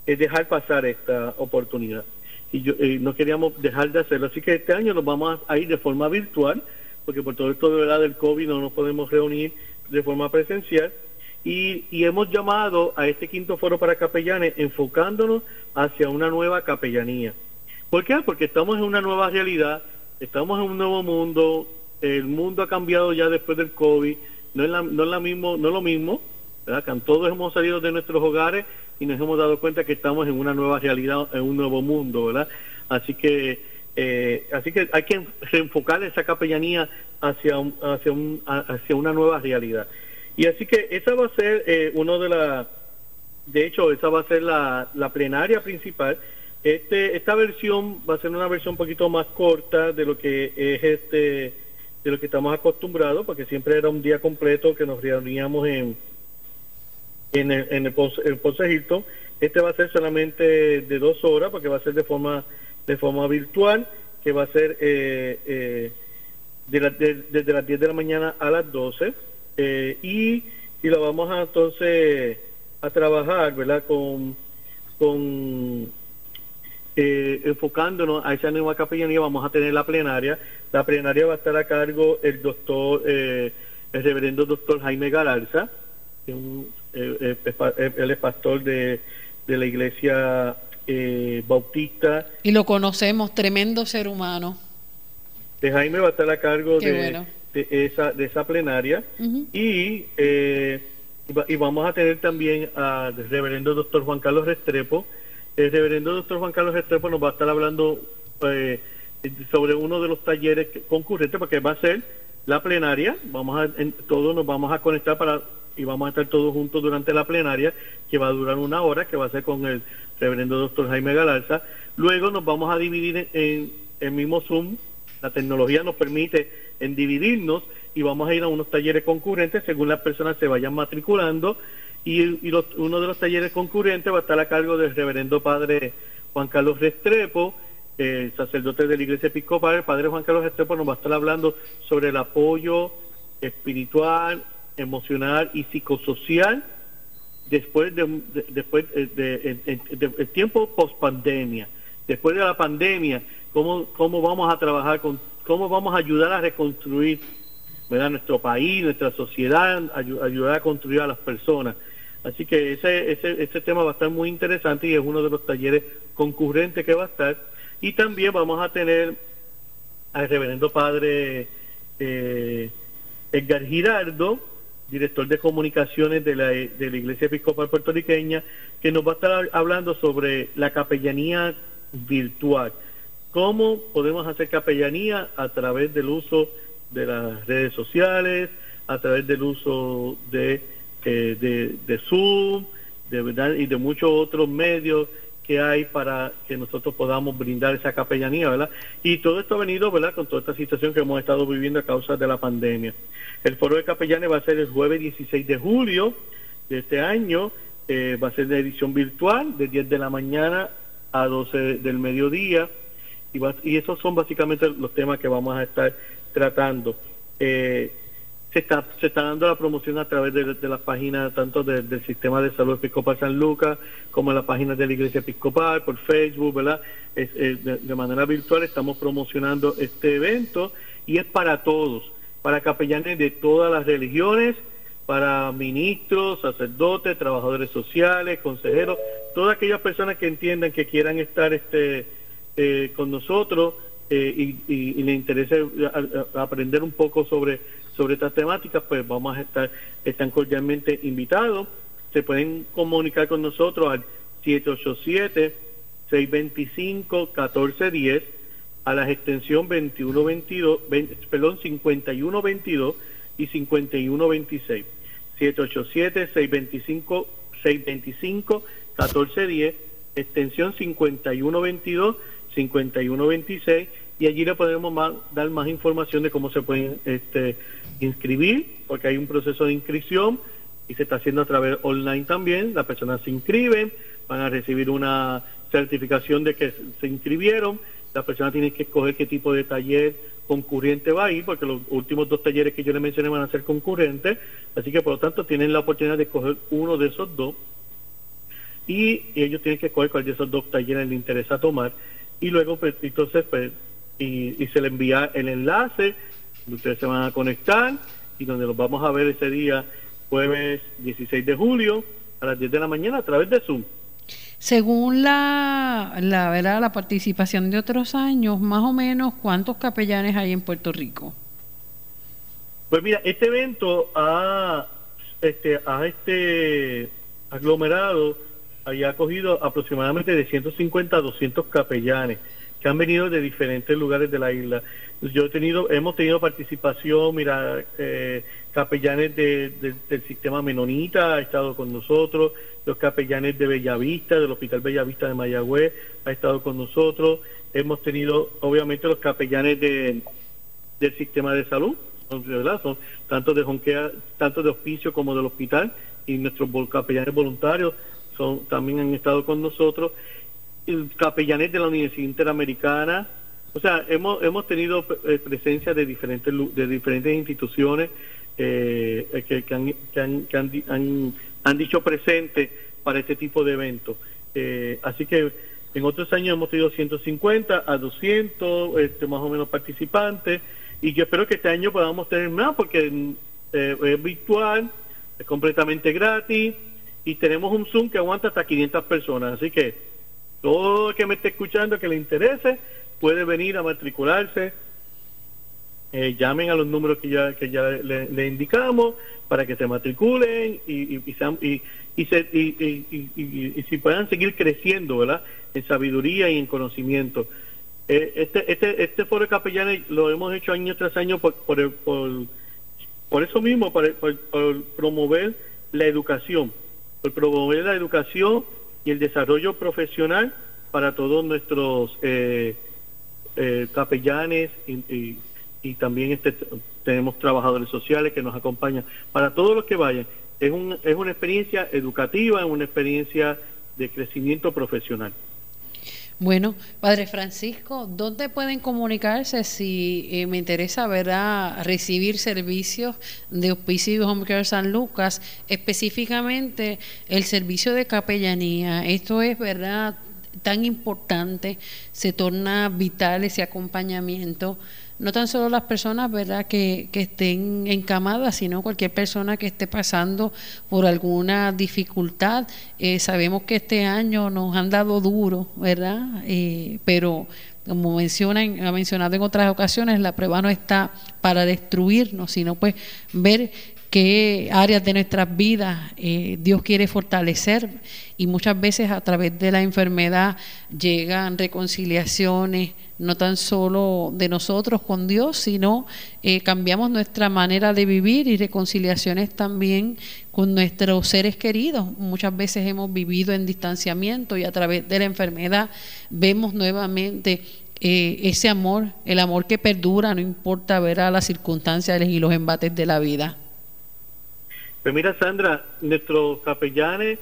dejar pasar esta oportunidad y yo, eh, no queríamos dejar de hacerlo. Así que este año nos vamos a, ir de forma virtual, porque por todo esto de verdad del COVID no nos podemos reunir de forma presencial. Y, y, hemos llamado a este quinto foro para capellanes enfocándonos hacia una nueva capellanía. ¿Por qué? Porque estamos en una nueva realidad, estamos en un nuevo mundo, el mundo ha cambiado ya después del COVID, no es, la, no es, la mismo, no lo mismo, todos hemos salido de nuestros hogares y nos hemos dado cuenta que estamos en una nueva realidad, en un nuevo mundo, ¿verdad? Así que, eh, así que hay que reenfocar esa capellanía hacia, hacia, un, hacia una nueva realidad. Y así que esa va a ser eh, uno de las, de hecho, esa va a ser la, la plenaria principal. Este, esta versión va a ser una versión un poquito más corta de lo que es este de lo que estamos acostumbrados, porque siempre era un día completo que nos reuníamos en, en el, en el, Este va a ser solamente de dos horas, porque va a ser de forma de forma virtual, que va a ser eh, eh, desde las 10 de la mañana a las 12. Eh, y, y lo vamos a entonces a trabajar, ¿verdad? Con, con eh, enfocándonos a esa nueva capellanía, vamos a tener la plenaria. La plenaria va a estar a cargo el doctor, eh, el reverendo doctor Jaime Galarza, que eh, él es pastor de, la iglesia bautista. Y lo conocemos, tremendo ser humano. De Jaime va a estar a cargo de, esa, de esa plenaria. y, y vamos a tener también al reverendo doctor Juan Carlos Restrepo, el reverendo doctor Juan Carlos Estrepo nos va a estar hablando eh, sobre uno de los talleres concurrentes, porque va a ser la plenaria, vamos a, en, todos nos vamos a conectar para y vamos a estar todos juntos durante la plenaria, que va a durar una hora, que va a ser con el reverendo doctor Jaime Galarza. Luego nos vamos a dividir en el mismo Zoom, la tecnología nos permite en dividirnos y vamos a ir a unos talleres concurrentes según las personas se vayan matriculando y, uno de los talleres concurrentes va a estar a cargo del reverendo padre Juan Carlos Restrepo, el sacerdote de la Iglesia Episcopal. El padre Juan Carlos Restrepo nos va a estar hablando sobre el apoyo espiritual, emocional y psicosocial después de, después de, el tiempo post pandemia, después de la pandemia, cómo, cómo vamos a trabajar con, cómo vamos a ayudar a reconstruir nuestro país, nuestra sociedad, ayudar a construir a las personas. Así que ese, ese, ese tema va a estar muy interesante y es uno de los talleres concurrentes que va a estar. Y también vamos a tener al reverendo padre eh, Edgar Girardo, director de comunicaciones de la, de la Iglesia Episcopal Puertorriqueña, que nos va a estar hablando sobre la capellanía virtual. ¿Cómo podemos hacer capellanía a través del uso de las redes sociales, a través del uso de eh, de, de, Zoom, de verdad, y de muchos otros medios que hay para que nosotros podamos brindar esa capellanía, ¿verdad? Y todo esto ha venido, ¿verdad?, con toda esta situación que hemos estado viviendo a causa de la pandemia. El foro de capellanes va a ser el jueves 16 de julio de este año, eh, va a ser de edición virtual, de 10 de la mañana a 12 del mediodía, y, y esos son básicamente los temas que vamos a estar tratando. Eh, se está, se está dando la promoción a través de, las páginas tanto del sistema de salud episcopal San Lucas como en la página de la iglesia episcopal, por Facebook, ¿verdad? de, manera virtual estamos promocionando este evento y es para todos, para capellanes de todas las religiones, para ministros, sacerdotes, trabajadores sociales, consejeros, todas aquellas personas que entiendan que quieran estar este eh, con nosotros eh, y, y, le interese aprender un poco sobre sobre estas temáticas, pues vamos a estar, están cordialmente invitados. Se pueden comunicar con nosotros al 787-625-1410 a la extensión 2122, perdón, 5122 y 5126. 787-625-625-1410, extensión 5122, 5126 y allí le podemos dar más información de cómo se pueden este, inscribir, porque hay un proceso de inscripción y se está haciendo a través online también. Las personas se inscriben, van a recibir una certificación de que se inscribieron. Las personas tienen que escoger qué tipo de taller concurrente va a ir, porque los últimos dos talleres que yo les mencioné van a ser concurrentes. Así que, por lo tanto, tienen la oportunidad de escoger uno de esos dos. Y, ellos tienen que escoger cuál de esos dos talleres les interesa tomar. Y luego, pues, entonces, pues, y, y se le envía el enlace ustedes se van a conectar y donde los vamos a ver ese día, jueves 16 de julio, a las 10 de la mañana a través de Zoom. Según la, la, ¿verdad? la participación de otros años, más o menos, ¿cuántos capellanes hay en Puerto Rico? Pues mira, este evento ha, este, ha este aglomerado, ha cogido aproximadamente de 150 a 200 capellanes que han venido de diferentes lugares de la isla. Yo he tenido, hemos tenido participación, mira, eh, capellanes del sistema menonita ha estado con nosotros, los capellanes de Bellavista, del Hospital Bellavista de Mayagüez, ha estado con nosotros, hemos tenido obviamente los capellanes de, del sistema de salud, son tanto de Jonquea, tanto de hospicio como del hospital, y nuestros capellanes voluntarios son también han estado con nosotros capellanes de la Universidad Interamericana. O sea, hemos, hemos tenido eh, presencia de diferentes, de diferentes instituciones eh, que, han, que, han, que han, han, dicho presente para este tipo de eventos. Eh, así que en otros años hemos tenido 150 a 200 este, más o menos participantes y yo espero que este año podamos tener más porque es virtual, es completamente gratis y tenemos un Zoom que aguanta hasta 500 personas. Así que todo el que me esté escuchando que le interese puede venir a matricularse. Eh, llamen a los números que ya que ya le, indicamos para que se matriculen y, y, y, y, se, y, si puedan seguir creciendo ¿verdad? en sabiduría y en conocimiento. Eh, este, este, este foro de capellanes lo hemos hecho año tras año por, por, por, eso mismo, por, por promover la educación, por promover la educación y el desarrollo profesional para todos nuestros eh, eh, capellanes y, también este, tenemos trabajadores sociales que nos acompañan. Para todos los que vayan, es, un, es una experiencia educativa, es una experiencia de crecimiento profesional. Bueno, Padre Francisco, ¿dónde pueden comunicarse si eh, me interesa ¿verdad? recibir servicios de Hospicio Home Care San Lucas, específicamente el servicio de capellanía? Esto es verdad tan importante, se torna vital ese acompañamiento no tan solo las personas verdad que, que, estén encamadas sino cualquier persona que esté pasando por alguna dificultad. Eh, sabemos que este año nos han dado duro verdad eh, pero como mencionan ha mencionado en otras ocasiones la prueba no está para destruirnos sino pues ver qué áreas de nuestras vidas eh, Dios quiere fortalecer y muchas veces a través de la enfermedad llegan reconciliaciones, no tan solo de nosotros con Dios, sino eh, cambiamos nuestra manera de vivir y reconciliaciones también con nuestros seres queridos. Muchas veces hemos vivido en distanciamiento y a través de la enfermedad vemos nuevamente eh, ese amor, el amor que perdura, no importa ver a las circunstancias y los embates de la vida. Pues mira, Sandra, nuestros capellanes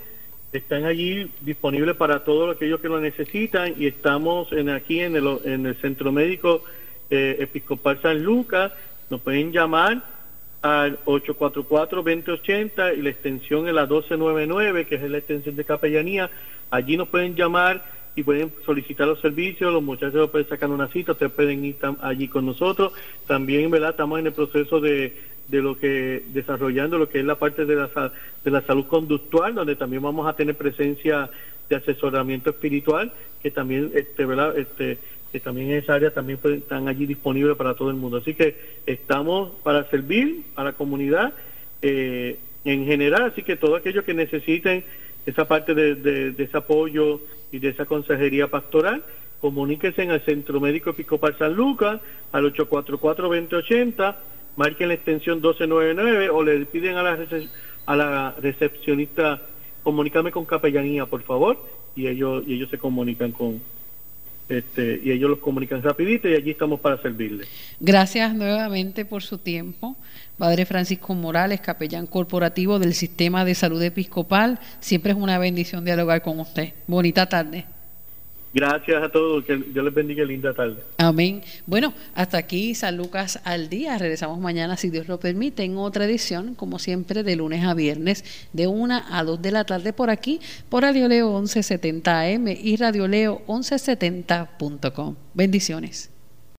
están allí disponibles para todos aquellos que lo necesitan y estamos en aquí en el, en el Centro Médico eh, Episcopal San Lucas. Nos pueden llamar al 844-2080 y la extensión es la 1299, que es la extensión de capellanía. Allí nos pueden llamar y pueden solicitar los servicios, los muchachos pueden sacar una cita, ustedes pueden ir allí con nosotros. También, ¿verdad? Estamos en el proceso de, de lo que, desarrollando lo que es la parte de la, de la salud conductual, donde también vamos a tener presencia de asesoramiento espiritual, que también, este, ¿verdad? Este, que también en esa área también están allí disponibles para todo el mundo. Así que estamos para servir a la comunidad eh, en general, así que todo aquello que necesiten esa parte de, ese apoyo, y de esa consejería pastoral, comuníquense en el Centro Médico Episcopal San Lucas al 844-2080, marquen la extensión 1299 o le piden a la, a la recepcionista, comunícame con capellanía, por favor, y ellos, y ellos se comunican con, este, y ellos los comunican rapidito y allí estamos para servirles. Gracias nuevamente por su tiempo. Padre Francisco Morales, capellán corporativo del Sistema de Salud Episcopal. Siempre es una bendición dialogar con usted. Bonita tarde. Gracias a todos, que Dios les bendiga, linda tarde. Amén. Bueno, hasta aquí San Lucas al día. Regresamos mañana, si Dios lo permite, en otra edición, como siempre, de lunes a viernes, de 1 a 2 de la tarde por aquí, por Radio Leo 1170 AM y Radio Leo 1170.com. Bendiciones.